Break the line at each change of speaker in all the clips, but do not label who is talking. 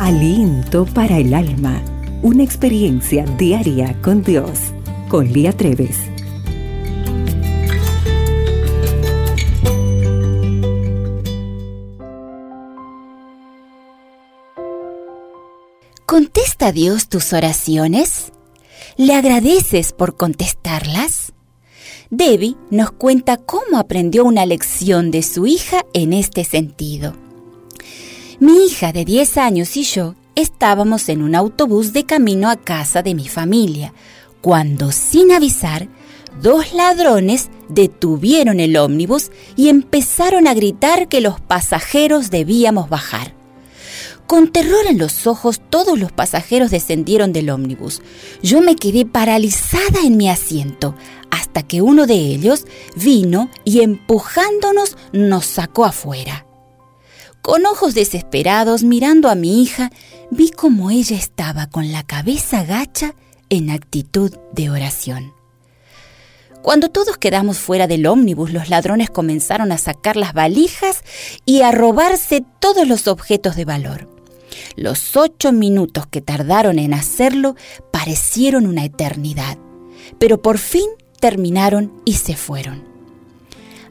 Aliento para el alma. Una experiencia diaria con Dios. Con Lía Treves.
¿Contesta Dios tus oraciones? ¿Le agradeces por contestarlas? Debbie nos cuenta cómo aprendió una lección de su hija en este sentido. Mi hija de 10 años y yo estábamos en un autobús de camino a casa de mi familia, cuando sin avisar, dos ladrones detuvieron el ómnibus y empezaron a gritar que los pasajeros debíamos bajar. Con terror en los ojos, todos los pasajeros descendieron del ómnibus. Yo me quedé paralizada en mi asiento, hasta que uno de ellos vino y empujándonos nos sacó afuera. Con ojos desesperados, mirando a mi hija, vi como ella estaba con la cabeza gacha en actitud de oración. Cuando todos quedamos fuera del ómnibus, los ladrones comenzaron a sacar las valijas y a robarse todos los objetos de valor. Los ocho minutos que tardaron en hacerlo parecieron una eternidad, pero por fin terminaron y se fueron.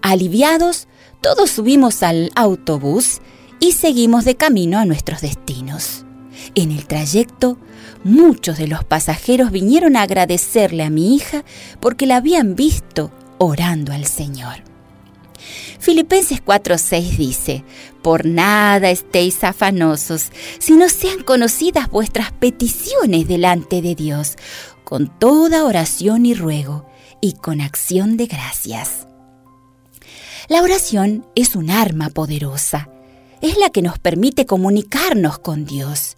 Aliviados, todos subimos al autobús y seguimos de camino a nuestros destinos. En el trayecto, muchos de los pasajeros vinieron a agradecerle a mi hija porque la habían visto orando al Señor. Filipenses 4:6 dice, Por nada estéis afanosos, sino sean conocidas vuestras peticiones delante de Dios, con toda oración y ruego, y con acción de gracias. La oración es un arma poderosa, es la que nos permite comunicarnos con Dios.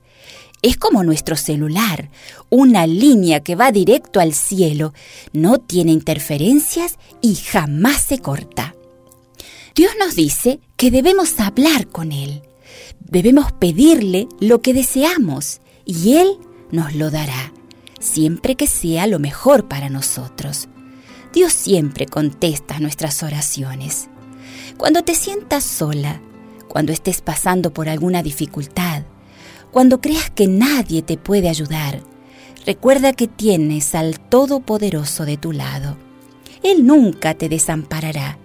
Es como nuestro celular, una línea que va directo al cielo, no tiene interferencias y jamás se corta. Dios nos dice que debemos hablar con Él, debemos pedirle lo que deseamos y Él nos lo dará, siempre que sea lo mejor para nosotros. Dios siempre contesta nuestras oraciones. Cuando te sientas sola, cuando estés pasando por alguna dificultad, cuando creas que nadie te puede ayudar, recuerda que tienes al Todopoderoso de tu lado. Él nunca te desamparará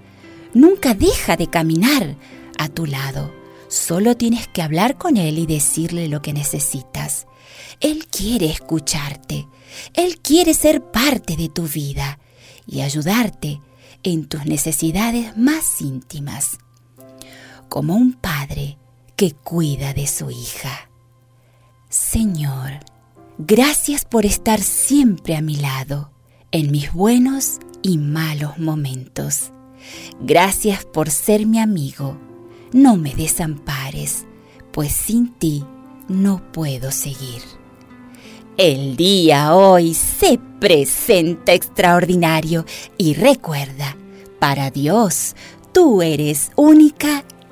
nunca deja de caminar a tu lado. Solo tienes que hablar con Él y decirle lo que necesitas. Él quiere escucharte. Él quiere ser parte de tu vida y ayudarte en tus necesidades más íntimas, como un padre que cuida de su hija. Señor, gracias por estar siempre a mi lado, en mis buenos y malos momentos. Gracias por ser mi amigo. No me desampares, pues sin ti no puedo seguir. El día hoy se presenta extraordinario y recuerda, para Dios, tú eres única